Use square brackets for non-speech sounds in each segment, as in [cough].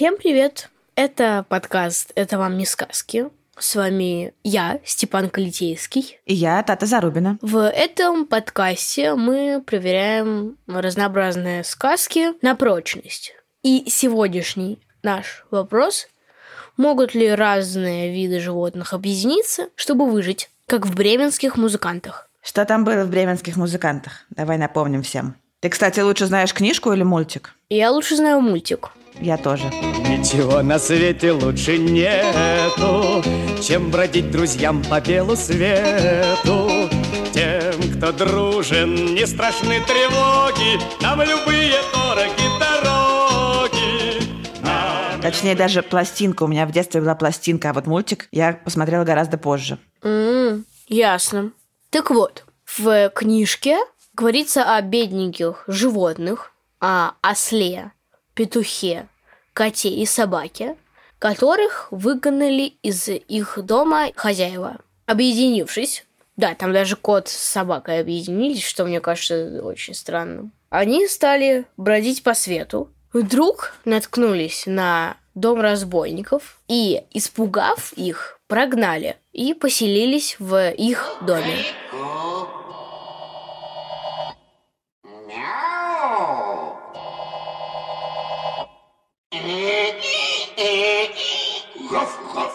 Всем привет! Это подкаст «Это вам не сказки». С вами я, Степан Калитейский. И я, Тата Зарубина. В этом подкасте мы проверяем разнообразные сказки на прочность. И сегодняшний наш вопрос – могут ли разные виды животных объединиться, чтобы выжить, как в бременских музыкантах? Что там было в бременских музыкантах? Давай напомним всем. Ты, кстати, лучше знаешь книжку или мультик? Я лучше знаю мультик. Я тоже. Ничего на свете лучше нету, чем бродить друзьям по белу свету. Тем, кто дружен, не страшны тревоги, нам любые дороги дороги. Нам Точнее, даже пластинка. У меня в детстве была пластинка, а вот мультик я посмотрела гораздо позже. М, ясно. Так вот, в книжке говорится о бедненьких животных, о осле, петухе, коте и собаке, которых выгнали из их дома хозяева. Объединившись, да, там даже кот с собакой объединились, что мне кажется очень странным. Они стали бродить по свету. Вдруг наткнулись на дом разбойников и, испугав их, прогнали и поселились в их доме.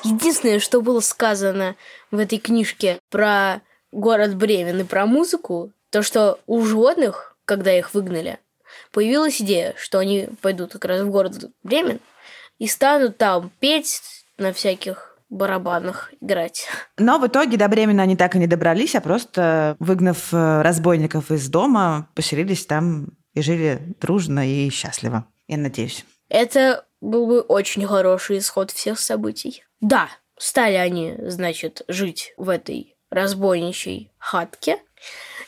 Единственное, что было сказано в этой книжке про город Бремен и про музыку, то, что у животных, когда их выгнали, появилась идея, что они пойдут как раз в город Бремен и станут там петь на всяких барабанах играть. Но в итоге до Бремена они так и не добрались, а просто, выгнав э, разбойников из дома, поселились там и жили дружно и счастливо. Я надеюсь. Это был бы очень хороший исход всех событий. Да, стали они, значит, жить в этой разбойничьей хатке.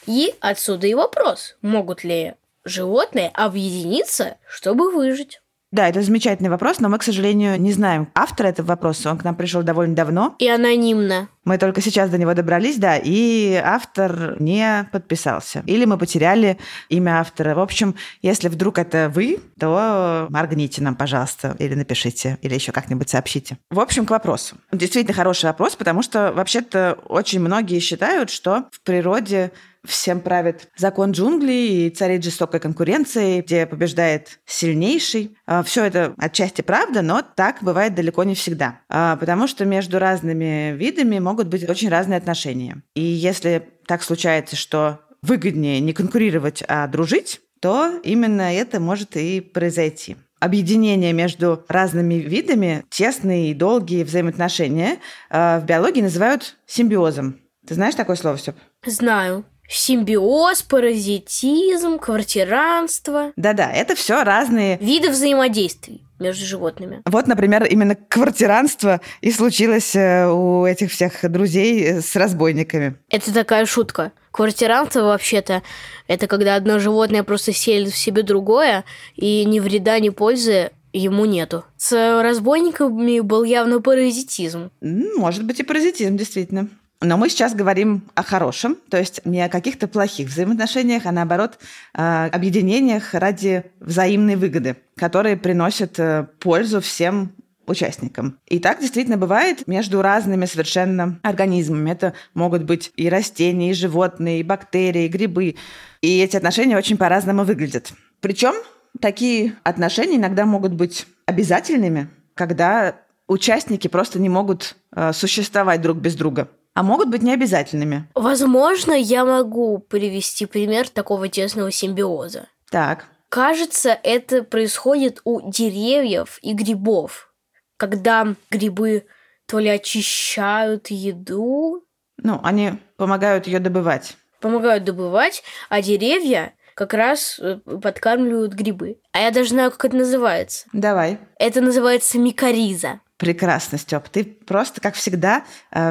И отсюда и вопрос, могут ли животные объединиться, чтобы выжить. Да, это замечательный вопрос, но мы, к сожалению, не знаем автора этого вопроса. Он к нам пришел довольно давно. И анонимно. Мы только сейчас до него добрались, да, и автор не подписался. Или мы потеряли имя автора. В общем, если вдруг это вы, то моргните нам, пожалуйста, или напишите, или еще как-нибудь сообщите. В общем, к вопросу. Действительно хороший вопрос, потому что вообще-то очень многие считают, что в природе всем правит закон джунглей и царит жестокая конкуренция, где побеждает сильнейший. Все это отчасти правда, но так бывает далеко не всегда. А, Потому что между разными видами могут быть очень разные отношения. И если так случается, что выгоднее не конкурировать, а дружить, то именно это может и произойти. Объединение между разными видами, тесные и долгие взаимоотношения э, в биологии называют симбиозом. Ты знаешь такое слово, Степ? Знаю. Симбиоз, паразитизм, квартиранство. Да-да, это все разные Виды взаимодействий между животными. Вот, например, именно квартиранство и случилось э, у этих всех друзей э, с разбойниками. Это такая шутка. Квартиранство вообще-то это когда одно животное просто селит в себе другое, и ни вреда, ни пользы ему нету. С разбойниками был явно паразитизм. Может быть и паразитизм, действительно. Но мы сейчас говорим о хорошем, то есть не о каких-то плохих взаимоотношениях, а наоборот о объединениях ради взаимной выгоды, которые приносят э, пользу всем участникам. И так действительно бывает между разными совершенно организмами. Это могут быть и растения, и животные, и бактерии, и грибы. И эти отношения очень по-разному выглядят. Причем такие отношения иногда могут быть обязательными, когда участники просто не могут э, существовать друг без друга, а могут быть необязательными. Возможно, я могу привести пример такого тесного симбиоза. Так, Кажется, это происходит у деревьев и грибов, когда грибы то ли очищают еду, ну, они помогают ее добывать. помогают добывать, а деревья как раз э, подкармливают грибы. А я даже знаю, как это называется. Давай. Это называется микориза. Прекрасно, Степ. Ты просто, как всегда,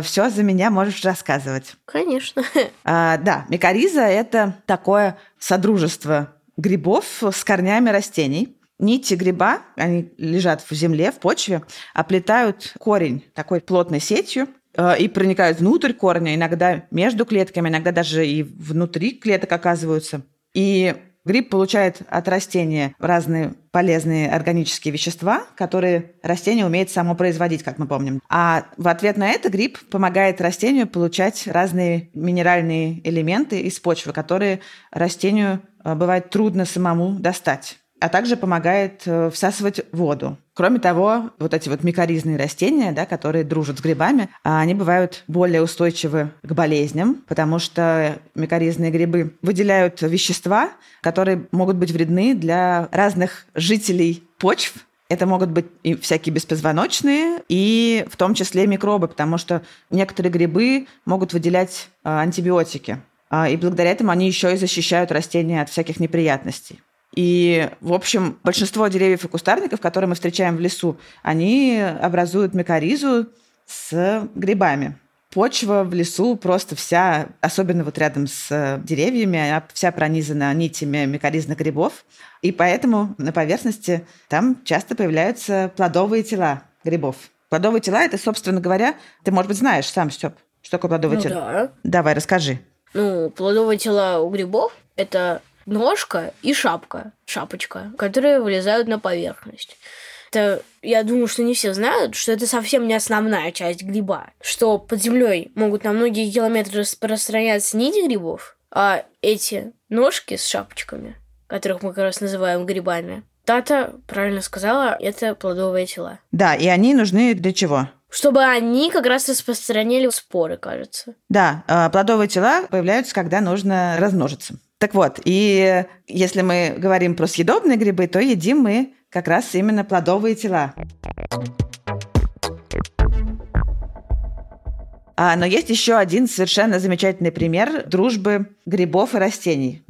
все за меня можешь рассказывать. Конечно. А, да, микориза – это такое содружество грибов с корнями растений. Нити гриба, они лежат в земле, в почве, оплетают корень такой плотной сетью э, и проникают внутрь корня, иногда между клетками, иногда даже и внутри клеток оказываются. И гриб получает от растения разные полезные органические вещества, которые растение умеет само производить, как мы помним. А в ответ на это гриб помогает растению получать разные минеральные элементы из почвы, которые растению э, бывает трудно самому достать а также помогает э, всасывать воду. Кроме того, вот эти вот микоризные растения, да, которые дружат с грибами, а, они бывают более устойчивы к болезням, потому что микоризные грибы выделяют вещества, которые могут быть вредны для разных жителей почв, это могут быть и всякие беспозвоночные, и в том числе микробы, потому что некоторые грибы могут выделять а, антибиотики. А, и благодаря этому они еще и защищают растения от всяких неприятностей. И, в общем, большинство деревьев и кустарников, которые мы встречаем в лесу, они образуют микоризу с грибами. Почва в лесу просто вся, особенно вот рядом с деревьями, вся пронизана нитями микоризных грибов. И поэтому на поверхности там часто появляются плодовые тела грибов. Плодовые тела – это, собственно говоря, ты, может быть, знаешь сам, Степ, что такое плодовые Ну тела? да. Давай, расскажи. Ну, плодовые тела у грибов – это ножка и шапка, шапочка, которые вылезают на поверхность. Это, я думаю, что не все знают, что это совсем не основная часть гриба, что под землей могут на многие километры распространяться нити грибов, а эти ножки с шапочками, которых мы как раз называем грибами, Тата правильно сказала, это плодовые тела. Да, и они нужны для чего? Чтобы они как раз распространяли споры, кажется. Да, э, плодовые тела появляются, когда нужно размножиться. Так вот, и если мы говорим про съедобные грибы, то едим мы как раз именно плодовые тела. А, но есть еще один совершенно замечательный пример дружбы грибов и растений.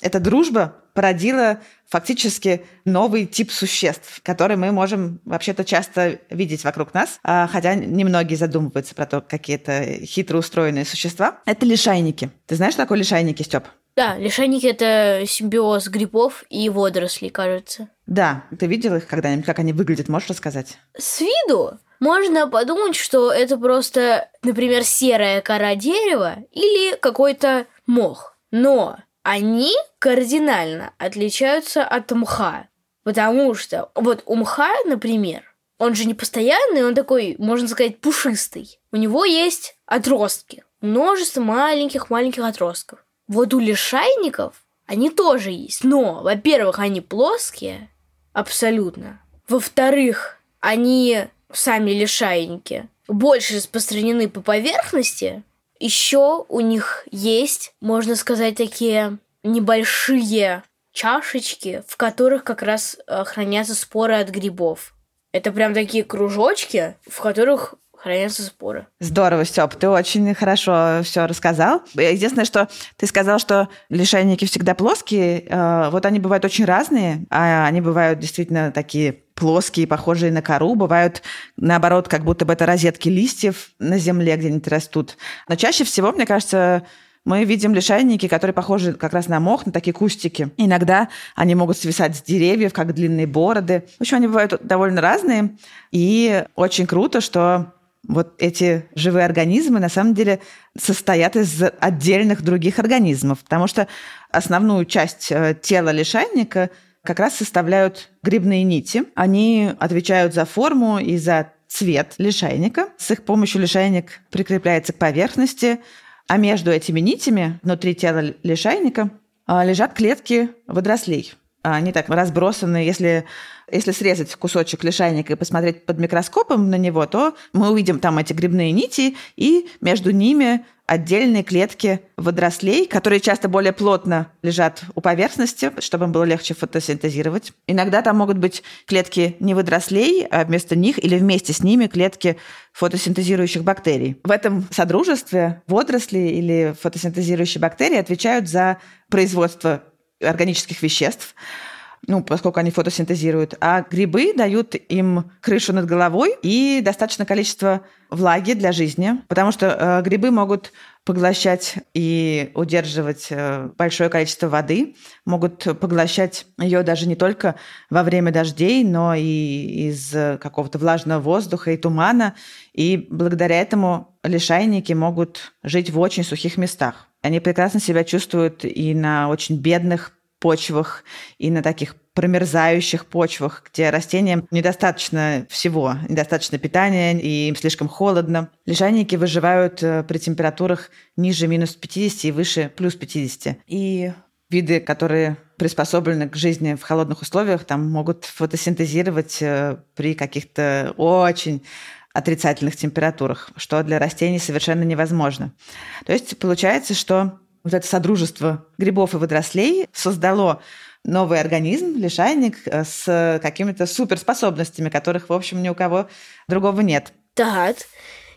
Эта дружба породила фактически новый тип существ, который мы можем вообще-то часто видеть вокруг нас, а, хотя немногие задумываются про то, какие это хитро устроенные существа. Это лишайники. Ты знаешь, что такое лишайники, Степ? Да, лишайники это симбиоз грибов и водорослей, кажется. Да, ты видел их когда-нибудь, как они выглядят, можешь рассказать? С виду можно подумать, что это просто, например, серая кора дерева или какой-то мох. Но они кардинально отличаются от мха. Потому что вот у мха, например, он же не постоянный, он такой, можно сказать, пушистый. У него есть отростки. Множество маленьких-маленьких отростков. Вот у лишайников они тоже есть. Но, во-первых, они плоские. Абсолютно. Во-вторых, они сами лишайники больше распространены по поверхности. Еще у них есть, можно сказать, такие небольшие чашечки, в которых как раз э, хранятся споры от грибов. Это прям такие кружочки, в которых хранятся споры. Здорово, Степ, ты очень хорошо все рассказал. Единственное, что ты сказал, что лишайники всегда плоские. Э, Вот они бывают очень разные. а Они бывают действительно такие плоские, похожие на кору. Бывают, наоборот, как будто бы это розетки листьев на земле где-нибудь растут. Но чаще всего, мне кажется, мы видим лишайники, которые похожи как раз на мох, на такие кустики. Иногда они могут свисать с деревьев, как длинные бороды. В общем, они бывают довольно разные. И очень круто, что вот эти живые организмы на самом деле состоят из отдельных других организмов, потому что основную часть э, тела лишайника как раз составляют грибные нити. Они отвечают за форму и за цвет лишайника. С их помощью лишайник прикрепляется к поверхности, а между этими нитями внутри тела лишайника а, лежат клетки водорослей. Они так разбросаны, если, если срезать кусочек лишайника и посмотреть под микроскопом на него, то мы увидим там эти грибные нити, и между ними отдельные клетки водорослей, которые часто более плотно лежат у поверхности, чтобы им было легче фотосинтезировать. Иногда там могут быть клетки не водорослей, а вместо них или вместе с ними клетки фотосинтезирующих бактерий. В этом содружестве водоросли или фотосинтезирующие бактерии отвечают за производство органических веществ, ну, поскольку они фотосинтезируют, а грибы дают им крышу над головой и достаточное количество влаги для жизни, потому что э, грибы могут поглощать и удерживать э, большое количество воды, могут поглощать ее даже не только во время дождей, но и из какого-то влажного воздуха и тумана. И благодаря этому лишайники могут жить в очень сухих местах. Они прекрасно себя чувствуют и на очень бедных почвах и на таких промерзающих почвах, где растениям недостаточно всего, недостаточно питания, и им слишком холодно. Лишайники выживают э, при температурах ниже минус 50 и выше плюс 50. И виды, которые приспособлены к жизни в холодных условиях, там могут фотосинтезировать э, при каких-то очень отрицательных температурах, что для растений совершенно невозможно. То есть получается, что вот это содружество грибов и водорослей создало новый организм, лишайник, э, с какими-то суперспособностями, которых, в общем, ни у кого другого нет. Так,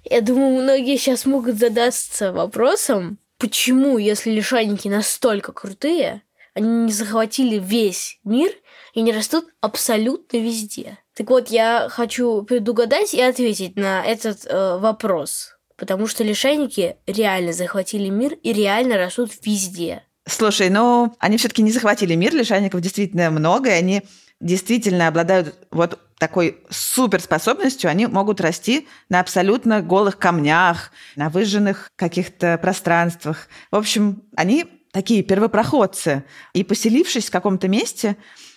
я думаю, многие сейчас могут задаться вопросом, почему, если лишайники настолько крутые, они не захватили весь мир и не растут абсолютно везде. Так вот, я хочу предугадать и ответить на этот э, вопрос. Потому что лишайники реально захватили мир и реально растут везде. Слушай, ну, они все-таки не захватили мир, лишайников действительно много, и они действительно обладают вот такой суперспособностью, они могут расти на абсолютно голых камнях, на выжженных каких-то пространствах. В общем, они такие первопроходцы. И поселившись в каком-то месте,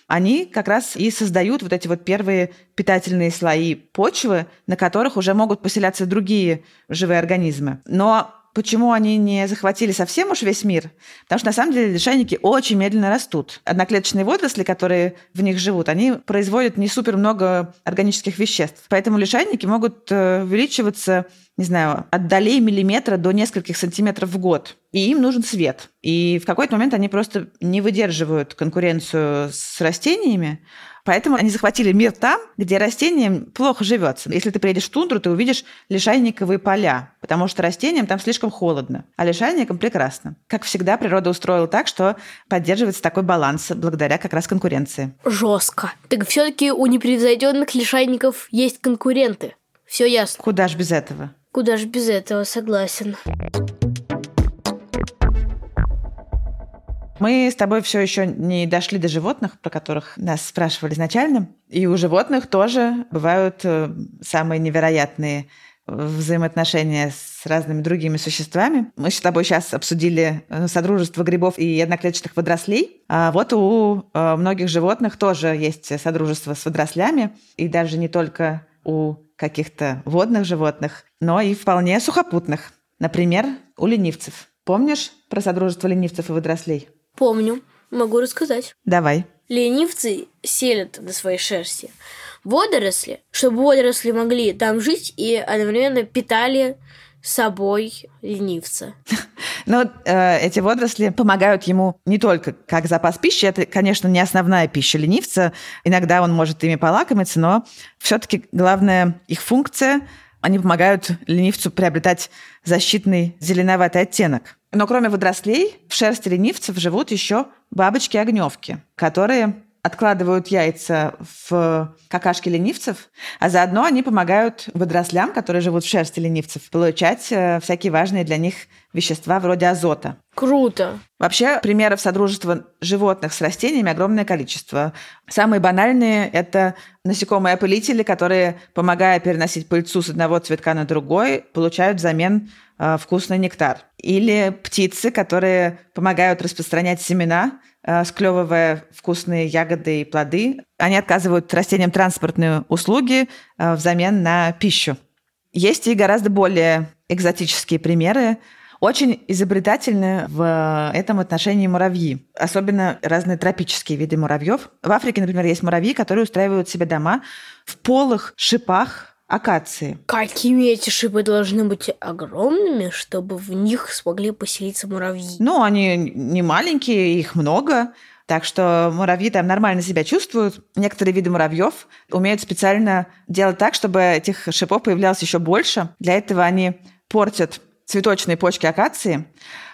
они как раз и создают вот эти вот первые питательные слои почвы, на которых уже могут поселяться другие живые организмы. Но Почему они не захватили совсем уж весь мир? Потому что на самом деле лишайники очень медленно растут. Одноклеточные водоросли, которые в них живут, они производят не супер много органических веществ. Поэтому лишайники могут э, увеличиваться, не знаю, от долей миллиметра до нескольких сантиметров в год. И им нужен свет. И в какой-то момент они просто не выдерживают конкуренцию с растениями, Поэтому они захватили мир там, где растениям плохо живется. Если ты приедешь в тундру, ты увидишь лишайниковые поля, потому что растениям там слишком холодно, а лишайникам прекрасно. Как всегда, природа устроила так, что поддерживается такой баланс благодаря как раз конкуренции. Жестко. Так все-таки у непревзойденных лишайников есть конкуренты. Все ясно. Куда ж без этого? Куда ж без этого, согласен. Мы с тобой все еще не дошли до животных, про которых нас спрашивали изначально. И у животных тоже бывают э, самые невероятные взаимоотношения с разными другими существами. Мы с тобой сейчас обсудили э, содружество грибов и одноклеточных водорослей. А вот у э, многих животных тоже есть содружество с водорослями, и даже не только у каких-то водных животных, но и вполне сухопутных. Например, у ленивцев. Помнишь про содружество ленивцев и водорослей? Помню. Могу рассказать. Давай. Ленивцы селят на своей шерсти водоросли, чтобы водоросли могли там жить и одновременно питали собой ленивца. [laughs] Но э, эти водоросли помогают ему не только как запас пищи, это, конечно, не основная пища ленивца, иногда он может ими полакомиться, но все-таки главная их функция они помогают ленивцу приобретать защитный зеленоватый оттенок. Но кроме водорослей, в шерсти ленивцев живут еще бабочки-огневки, которые откладывают яйца в какашки ленивцев, а заодно они помогают водорослям, которые живут в шерсти ленивцев, получать э, всякие важные для них вещества вроде азота. Круто. Вообще, примеров содружества животных с растениями огромное количество. Самые банальные – это насекомые-опылители, которые, помогая переносить пыльцу с одного цветка на другой, получают взамен э, вкусный нектар. Или птицы, которые помогают распространять семена, э, склевывая вкусные ягоды и плоды. Они отказывают растениям транспортные услуги э, взамен на пищу. Есть и гораздо более экзотические примеры. Очень изобретательны в этом отношении муравьи, особенно разные тропические виды муравьев. В Африке, например, есть муравьи, которые устраивают себе дома в полых шипах акации. Какими эти шипы должны быть огромными, чтобы в них смогли поселиться муравьи? Ну, они не маленькие, их много. Так что муравьи там нормально себя чувствуют. Некоторые виды муравьев умеют специально делать так, чтобы этих шипов появлялось еще больше. Для этого они портят цветочные почки акации,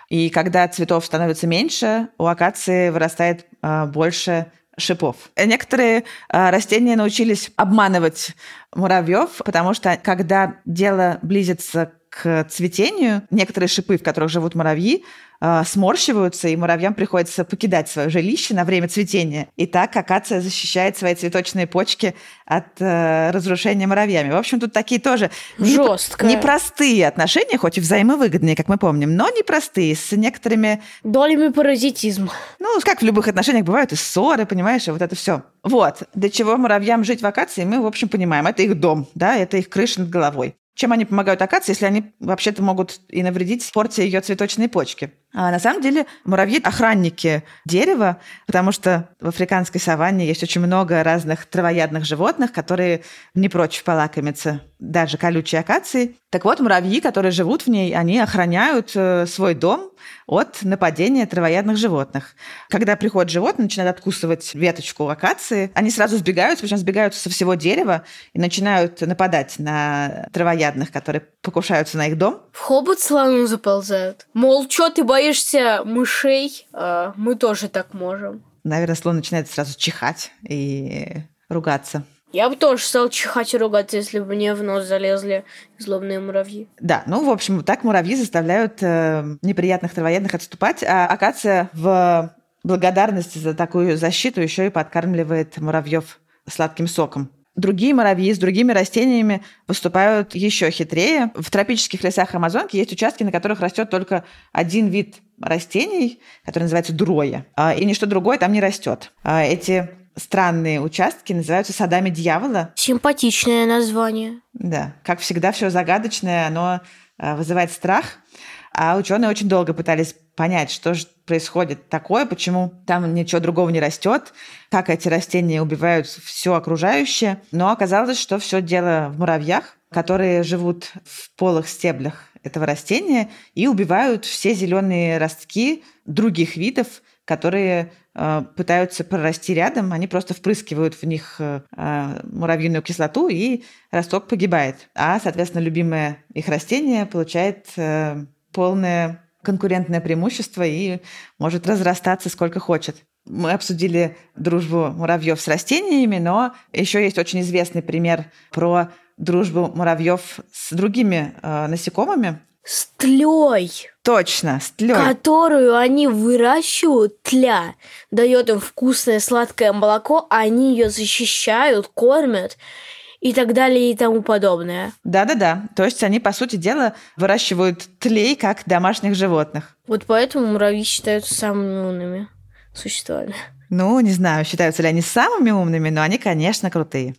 И когда цветов становится меньше, у акации вырастает а, больше шипов. Некоторые а, растения научились обманывать муравьев, потому что когда дело близится к цветению, некоторые шипы, в которых живут муравьи, э, сморщиваются, и муравьям приходится покидать свое жилище на время цветения. И так акация защищает свои цветочные почки от э, разрушения муравьями. В общем, тут такие тоже Жестко. непростые отношения, хоть и взаимовыгодные, как мы помним, но непростые, с некоторыми Долями паразитизма. ну, как в любых отношениях бывают и ссоры, понимаешь, и вот это все. Вот, для чего муравьям жить в акации, мы, в общем, понимаем. Это их дом, да, это их крыша над головой. Чем они помогают акации, если они вообще-то могут и навредить, портя ее цветочные почки? А на самом деле муравьи – охранники дерева, потому что в африканской саванне есть очень много разных травоядных животных, которые не прочь полакомиться даже колючей акацией. Так вот, муравьи, которые живут в ней, они охраняют э, свой дом от нападения травоядных животных. Когда приходит животное, начинает откусывать веточку акации, они сразу сбегаются, причем сбегаются со всего дерева и начинают нападать на травоядных, которые покушаются на их дом. В хобот слону заползают. Мол, что ты боишься мышей? А, мы тоже так можем. Наверное, слон начинает сразу чихать и ругаться. Я бы тоже стал чихать и ругаться, если бы мне в нос залезли злобные муравьи. Да, ну, в общем, так муравьи заставляют э, неприятных травоядных отступать, а акация в благодарность за такую защиту еще и подкармливает муравьев сладким соком. Другие муравьи с другими растениями выступают еще хитрее. В тропических лесах Амазонки есть участки, на которых растет только один вид растений, который называется дуроя, а, и ничто другое там не растет. А Эти странные участки называются садами дьявола. Симпатичное название. Да, как всегда, все загадочное, оно э, вызывает страх. А ученые очень долго пытались понять, что же происходит такое, почему там ничего другого не растет, как эти растения убивают все окружающее. Но оказалось, что все дело в муравьях, которые живут в полых стеблях этого растения и убивают все зеленые ростки других видов, которые э, пытаются прорасти рядом, они просто впрыскивают в них э, муравьиную кислоту, и росток погибает. А, соответственно, любимое их растение получает э, полное конкурентное преимущество и может разрастаться сколько хочет. Мы обсудили дружбу муравьев с растениями, но еще есть очень известный пример про дружбу муравьев с другими э, насекомыми. С тлей, Точно, с тлей. которую они выращивают, тля, дает им вкусное сладкое молоко, а они ее защищают, кормят и так далее и тому подобное. Да-да-да. То есть они, по сути дела, выращивают тлей, как домашних животных. Вот поэтому муравьи считаются самыми умными существами. Ну, не знаю, считаются ли они самыми умными, но они, конечно, крутые.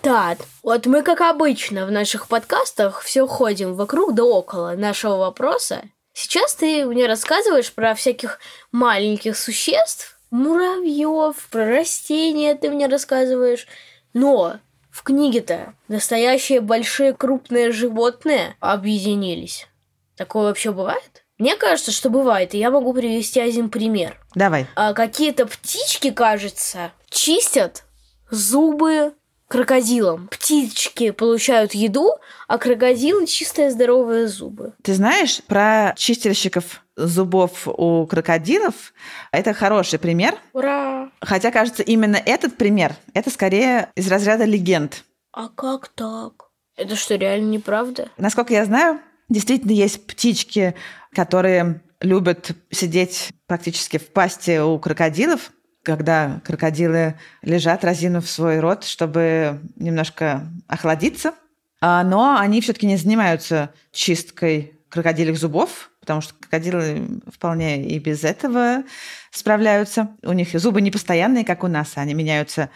Так, вот мы, как обычно, в наших подкастах все ходим вокруг да около нашего вопроса. Сейчас ты мне рассказываешь про всяких маленьких существ, муравьев, про растения ты мне рассказываешь. Но в книге-то настоящие большие крупные животные объединились. Такое вообще бывает? Мне кажется, что бывает, и я могу привести один пример. Давай. А какие-то птички, кажется, чистят зубы крокодилам. Птички получают еду, а крокодилы чистые здоровые зубы. Ты знаешь про чистильщиков зубов у крокодилов? Это хороший пример. Ура! Хотя, кажется, именно этот пример, это скорее из разряда легенд. А как так? Это что, реально неправда? Насколько я знаю, действительно есть птички, которые любят сидеть практически в пасти у крокодилов, когда крокодилы лежат, разинув свой рот, чтобы немножко охладиться. А, Но они все-таки не занимаются чисткой крокодилих зубов, потому что крокодилы вполне и без этого справляются. У них зубы не постоянные, как у нас, они меняются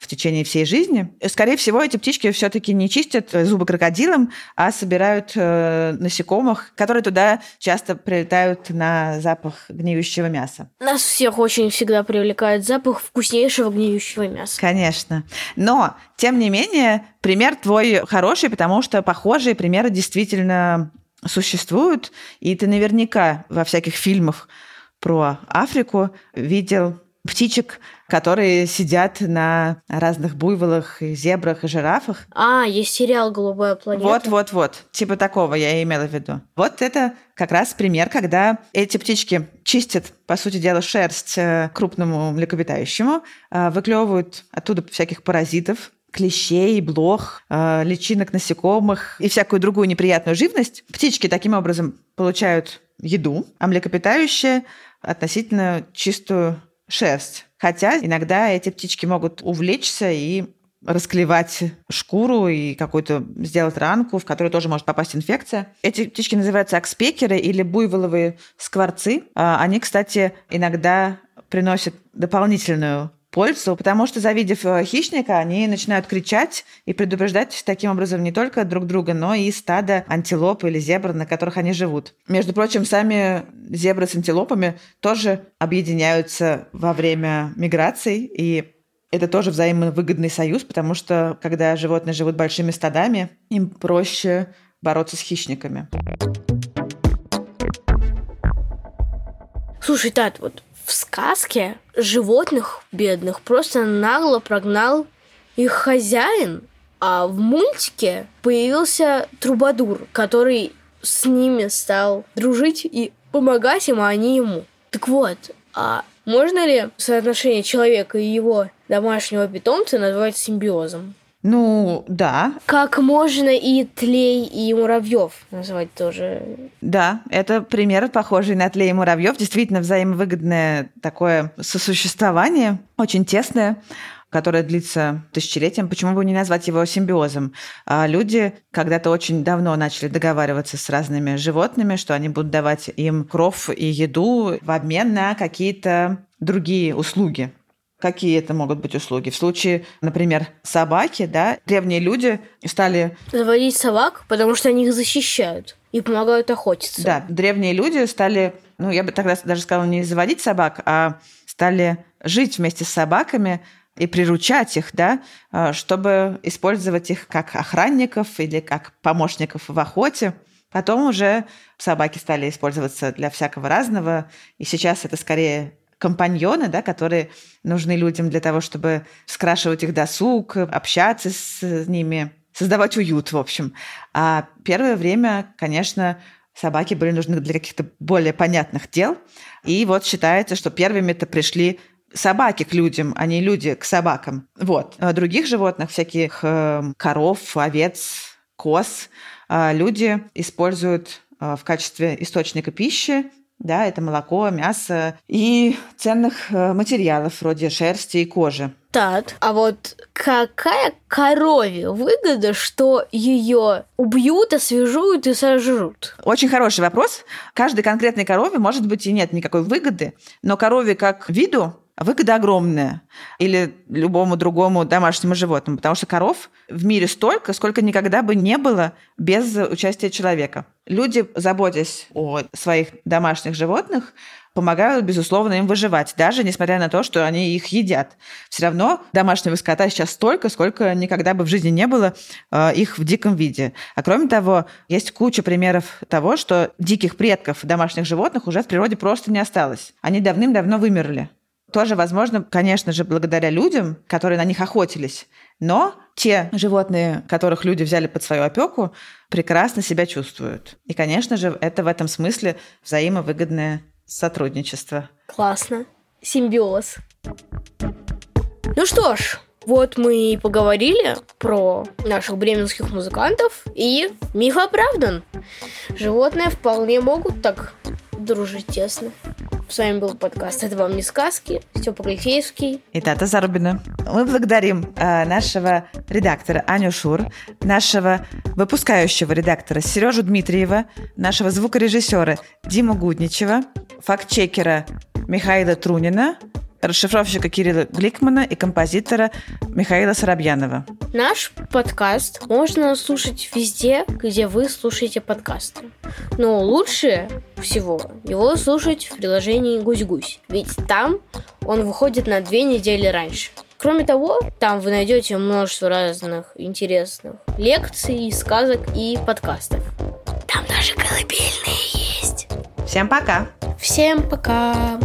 в течение всей жизни. И, Скорее всего, эти птички все-таки не чистят э, зубы крокодилам, а собирают э, насекомых, которые туда часто прилетают на запах гниющего мяса. Нас всех очень всегда привлекает запах вкуснейшего гниющего мяса. Конечно. Но, тем не менее, пример твой хороший, потому что похожие примеры действительно существуют. И ты наверняка во всяких фильмах про Африку видел птичек, которые сидят на разных буйволах, и зебрах и жирафах. А, есть сериал «Голубая планета». Вот, вот, вот. Типа такого я имела в виду. Вот это как раз пример, когда эти птички чистят, по сути дела, шерсть э, крупному млекопитающему, э, выклевывают оттуда всяких паразитов, клещей, блох, э, личинок насекомых и всякую другую неприятную живность. Птички таким образом получают еду, а млекопитающие относительно чистую шерсть. Хотя иногда эти птички могут увлечься и расклевать шкуру и какую-то сделать ранку, в которую тоже может попасть инфекция. Эти птички называются акспекеры или буйволовые скворцы. А Они, кстати, иногда приносят дополнительную пользу, потому что, завидев э, хищника, они начинают кричать и предупреждать таким образом не только друг друга, но и стадо антилоп или зебр, на которых они живут. Между прочим, сами зебры с антилопами тоже объединяются во время миграций, и это тоже взаимовыгодный союз, потому что когда животные живут большими стадами, им проще бороться с хищниками. Слушай, Тат, вот в сказке животных бедных просто нагло прогнал их хозяин, а в мультике появился трубадур, который с ними стал дружить и помогать им, а они ему. Так вот, а можно ли соотношение человека и его домашнего питомца назвать симбиозом? Ну, да. Как можно и тлей, и муравьев назвать тоже? Да, это пример, похожий на тлей и муравьев. Действительно взаимовыгодное такое сосуществование, очень тесное которое длится тысячелетием, почему бы не назвать его симбиозом? А люди когда-то очень давно начали договариваться с разными животными, что они будут давать им кров и еду в обмен на какие-то другие услуги. Какие это могут быть услуги? В случае, например, собаки, да, древние люди стали... Заводить собак, потому что они их защищают и помогают охотиться. Да, древние люди стали, ну, я бы тогда даже сказала, не заводить собак, а стали жить вместе с собаками, и приручать их, да, а, чтобы использовать их как охранников или как помощников в охоте. Потом уже собаки стали использоваться для всякого разного, и сейчас это скорее компаньоны, да, которые нужны людям для того, чтобы скрашивать их досуг, общаться с ними, создавать уют, в общем. А первое время, конечно, собаки были нужны для каких-то более понятных дел. И вот считается, что первыми-то пришли собаки к людям, а не люди к собакам. Вот. А других животных, всяких э, коров, овец, коз, э, люди используют э, в качестве источника пищи, да, это молоко, мясо и ценных материалов вроде шерсти и кожи. Так, а вот какая корове выгода, что ее убьют, освежуют и сожрут? Очень хороший вопрос. Каждой конкретной корове, может быть, и нет никакой выгоды, но корове как виду выгода огромная. Или любому другому домашнему животному. Потому что коров в мире столько, сколько никогда бы не было без участия человека. Люди, заботясь о своих домашних животных, помогают, безусловно, им выживать, даже несмотря на то, что они их едят. Все равно домашнего скота сейчас столько, сколько никогда бы в жизни не было э, их в диком виде. А кроме того, есть куча примеров того, что диких предков домашних животных уже в природе просто не осталось. Они давным-давно вымерли тоже возможно, конечно же, благодаря людям, которые на них охотились. Но те животные, которых люди взяли под свою опеку, прекрасно себя чувствуют. И, конечно же, это в этом смысле взаимовыгодное сотрудничество. Классно. Симбиоз. Ну что ж, вот мы и поговорили про наших бременских музыкантов, и миф оправдан. Животные вполне могут так дружить тесно. С вами был подкаст «Это вам не сказки». Степа Гальфеевский. И Тата Зарубина. Мы благодарим э, нашего редактора Аню Шур, нашего выпускающего редактора Сережу Дмитриева, нашего звукорежиссера Диму Гудничева, фактчекера Михаила Трунина, расшифровщика Кирилла Гликмана и композитора Михаила Соробьянова. Наш подкаст можно слушать везде, где вы слушаете подкасты. Но лучше всего его слушать в приложении «Гусь-гусь», ведь там он выходит на две недели раньше. Кроме того, там вы найдете множество разных интересных лекций, сказок и подкастов. Там даже колыбельные есть. Всем пока! Всем пока!